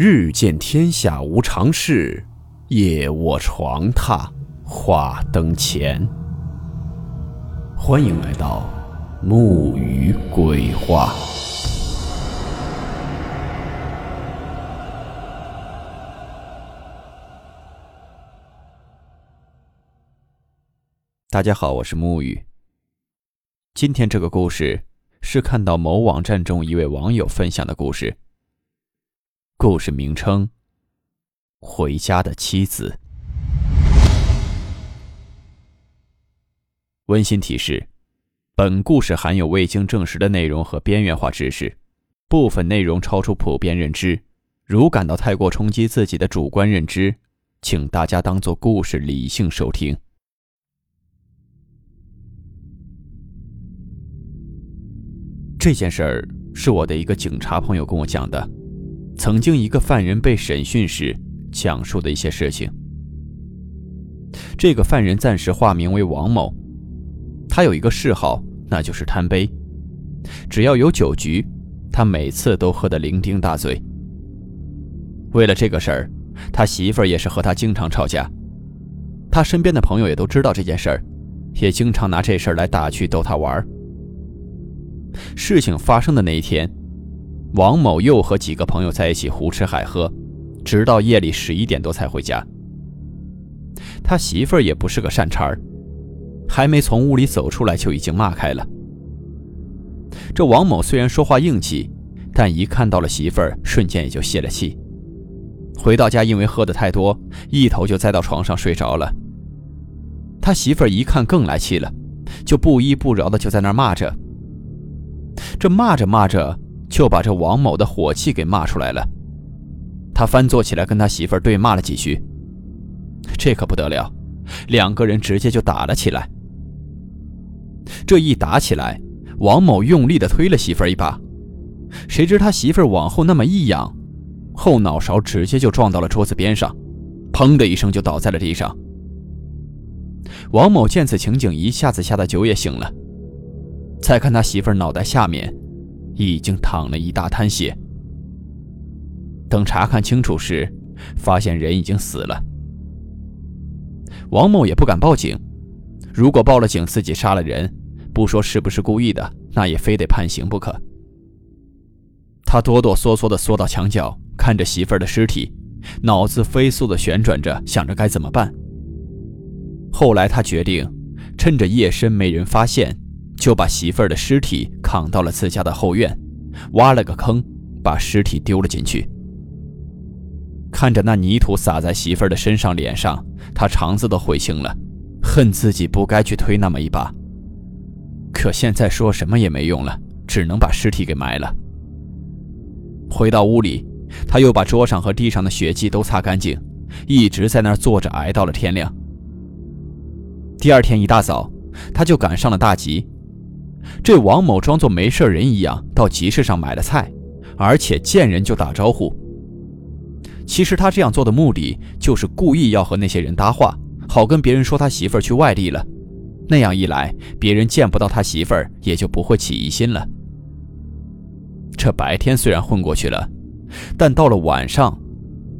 日见天下无常事，夜卧床榻话灯前。欢迎来到木鱼鬼话。大家好，我是木鱼。今天这个故事是看到某网站中一位网友分享的故事。故事名称：《回家的妻子》。温馨提示：本故事含有未经证实的内容和边缘化知识，部分内容超出普遍认知。如感到太过冲击自己的主观认知，请大家当做故事理性收听。这件事儿是我的一个警察朋友跟我讲的。曾经，一个犯人被审讯时讲述的一些事情。这个犯人暂时化名为王某，他有一个嗜好，那就是贪杯。只要有酒局，他每次都喝得伶仃大醉。为了这个事儿，他媳妇儿也是和他经常吵架。他身边的朋友也都知道这件事儿，也经常拿这事儿来打趣逗他玩儿。事情发生的那一天。王某又和几个朋友在一起胡吃海喝，直到夜里十一点多才回家。他媳妇儿也不是个善茬儿，还没从屋里走出来就已经骂开了。这王某虽然说话硬气，但一看到了媳妇儿，瞬间也就泄了气。回到家，因为喝的太多，一头就栽到床上睡着了。他媳妇儿一看更来气了，就不依不饶的就在那骂着。这骂着骂着。就把这王某的火气给骂出来了，他翻坐起来跟他媳妇儿对骂了几句。这可不得了，两个人直接就打了起来。这一打起来，王某用力的推了媳妇儿一把，谁知他媳妇儿往后那么一仰，后脑勺直接就撞到了桌子边上，砰的一声就倒在了地上。王某见此情景，一下子吓得酒也醒了，再看他媳妇儿脑袋下面。已经淌了一大滩血。等查看清楚时，发现人已经死了。王某也不敢报警，如果报了警，自己杀了人，不说是不是故意的，那也非得判刑不可。他哆哆嗦嗦地缩到墙角，看着媳妇儿的尸体，脑子飞速地旋转着，想着该怎么办。后来他决定，趁着夜深没人发现。就把媳妇儿的尸体扛到了自家的后院，挖了个坑，把尸体丢了进去。看着那泥土洒在媳妇儿的身上、脸上，他肠子都悔青了，恨自己不该去推那么一把。可现在说什么也没用了，只能把尸体给埋了。回到屋里，他又把桌上和地上的血迹都擦干净，一直在那儿坐着挨到了天亮。第二天一大早，他就赶上了大集。这王某装作没事人一样到集市上买了菜，而且见人就打招呼。其实他这样做的目的就是故意要和那些人搭话，好跟别人说他媳妇儿去外地了。那样一来，别人见不到他媳妇儿，也就不会起疑心了。这白天虽然混过去了，但到了晚上，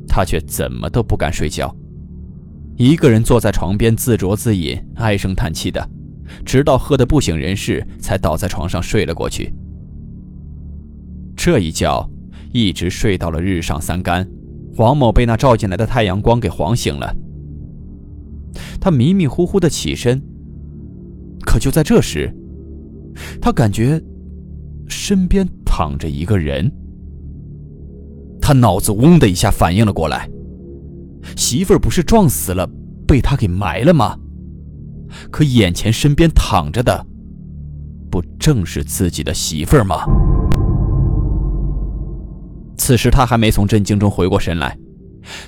他却怎么都不敢睡觉，一个人坐在床边自酌自饮，唉声叹气的。直到喝得不省人事，才倒在床上睡了过去。这一觉一直睡到了日上三竿，黄某被那照进来的太阳光给晃醒了。他迷迷糊糊的起身，可就在这时，他感觉身边躺着一个人。他脑子嗡的一下反应了过来，媳妇儿不是撞死了，被他给埋了吗？可眼前身边躺着的，不正是自己的媳妇儿吗？此时他还没从震惊中回过神来，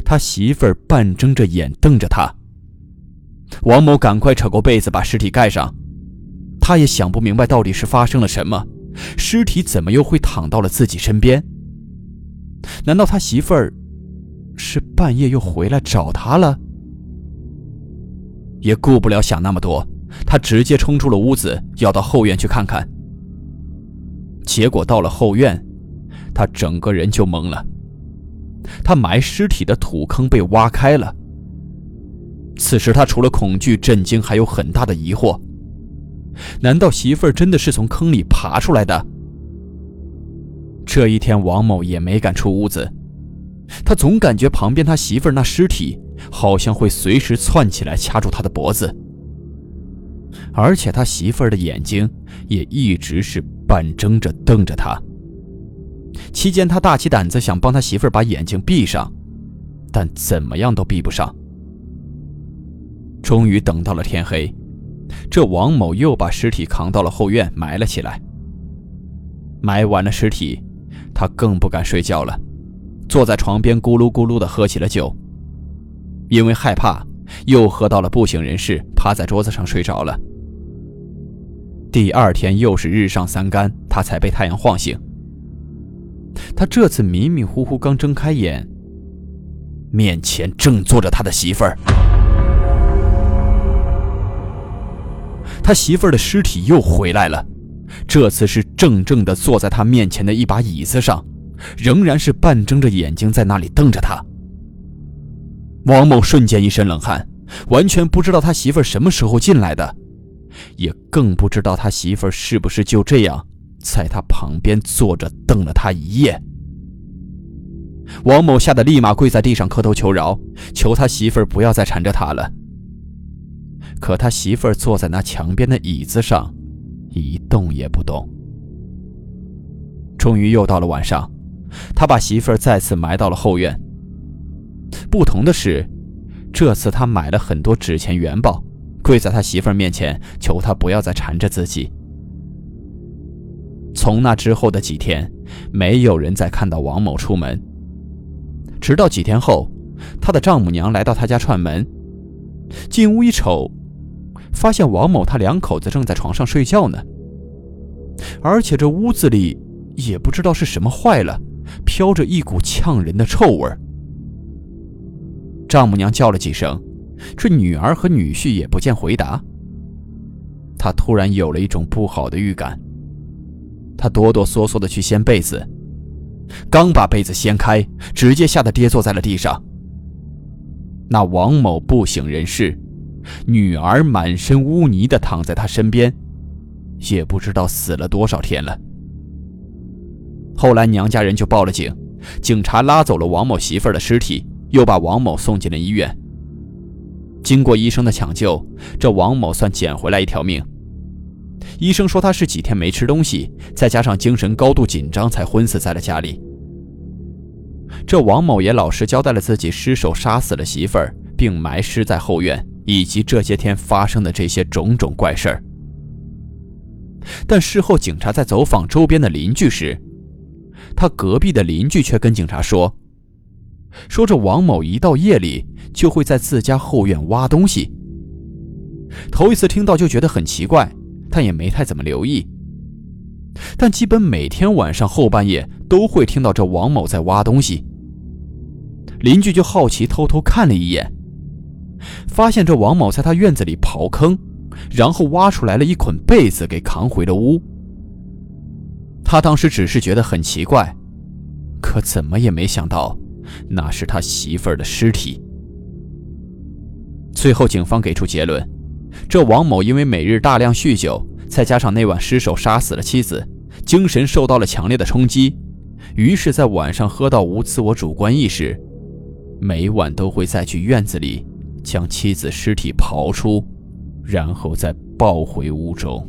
他媳妇儿半睁着眼瞪着他。王某赶快扯过被子把尸体盖上，他也想不明白到底是发生了什么，尸体怎么又会躺到了自己身边？难道他媳妇儿是半夜又回来找他了？也顾不了想那么多，他直接冲出了屋子，要到后院去看看。结果到了后院，他整个人就懵了。他埋尸体的土坑被挖开了。此时他除了恐惧、震惊，还有很大的疑惑：难道媳妇儿真的是从坑里爬出来的？这一天，王某也没敢出屋子，他总感觉旁边他媳妇儿那尸体好像会随时窜起来掐住他的脖子，而且他媳妇儿的眼睛也一直是半睁着瞪着他。期间，他大起胆子想帮他媳妇儿把眼睛闭上，但怎么样都闭不上。终于等到了天黑，这王某又把尸体扛到了后院埋了起来。埋完了尸体，他更不敢睡觉了，坐在床边咕噜咕噜地喝起了酒。因为害怕，又喝到了不省人事，趴在桌子上睡着了。第二天又是日上三竿，他才被太阳晃醒。他这次迷迷糊糊刚睁开眼，面前正坐着他的媳妇儿。他媳妇儿的尸体又回来了，这次是正正的坐在他面前的一把椅子上，仍然是半睁着眼睛在那里瞪着他。王某瞬间一身冷汗，完全不知道他媳妇儿什么时候进来的，也更不知道他媳妇儿是不是就这样在他旁边坐着瞪了他一夜。王某吓得立马跪在地上磕头求饶，求他媳妇儿不要再缠着他了。可他媳妇儿坐在那墙边的椅子上，一动也不动。终于又到了晚上，他把媳妇儿再次埋到了后院。不同的是，这次他买了很多纸钱元宝，跪在他媳妇儿面前求他不要再缠着自己。从那之后的几天，没有人再看到王某出门。直到几天后，他的丈母娘来到他家串门，进屋一瞅。发现王某他两口子正在床上睡觉呢，而且这屋子里也不知道是什么坏了，飘着一股呛人的臭味。丈母娘叫了几声，这女儿和女婿也不见回答。他突然有了一种不好的预感，他哆哆嗦嗦的去掀被子，刚把被子掀开，直接吓得跌坐在了地上。那王某不省人事。女儿满身污泥的躺在他身边，也不知道死了多少天了。后来娘家人就报了警，警察拉走了王某媳妇儿的尸体，又把王某送进了医院。经过医生的抢救，这王某算捡回来一条命。医生说他是几天没吃东西，再加上精神高度紧张，才昏死在了家里。这王某也老实交代了自己失手杀死了媳妇儿，并埋尸在后院。以及这些天发生的这些种种怪事儿，但事后警察在走访周边的邻居时，他隔壁的邻居却跟警察说：“说这王某一到夜里就会在自家后院挖东西。”头一次听到就觉得很奇怪，但也没太怎么留意。但基本每天晚上后半夜都会听到这王某在挖东西，邻居就好奇偷偷看了一眼。发现这王某在他院子里刨坑，然后挖出来了一捆被子给扛回了屋。他当时只是觉得很奇怪，可怎么也没想到，那是他媳妇儿的尸体。最后警方给出结论：这王某因为每日大量酗酒，再加上那晚失手杀死了妻子，精神受到了强烈的冲击，于是，在晚上喝到无自我主观意识，每晚都会再去院子里。将妻子尸体刨出，然后再抱回屋中。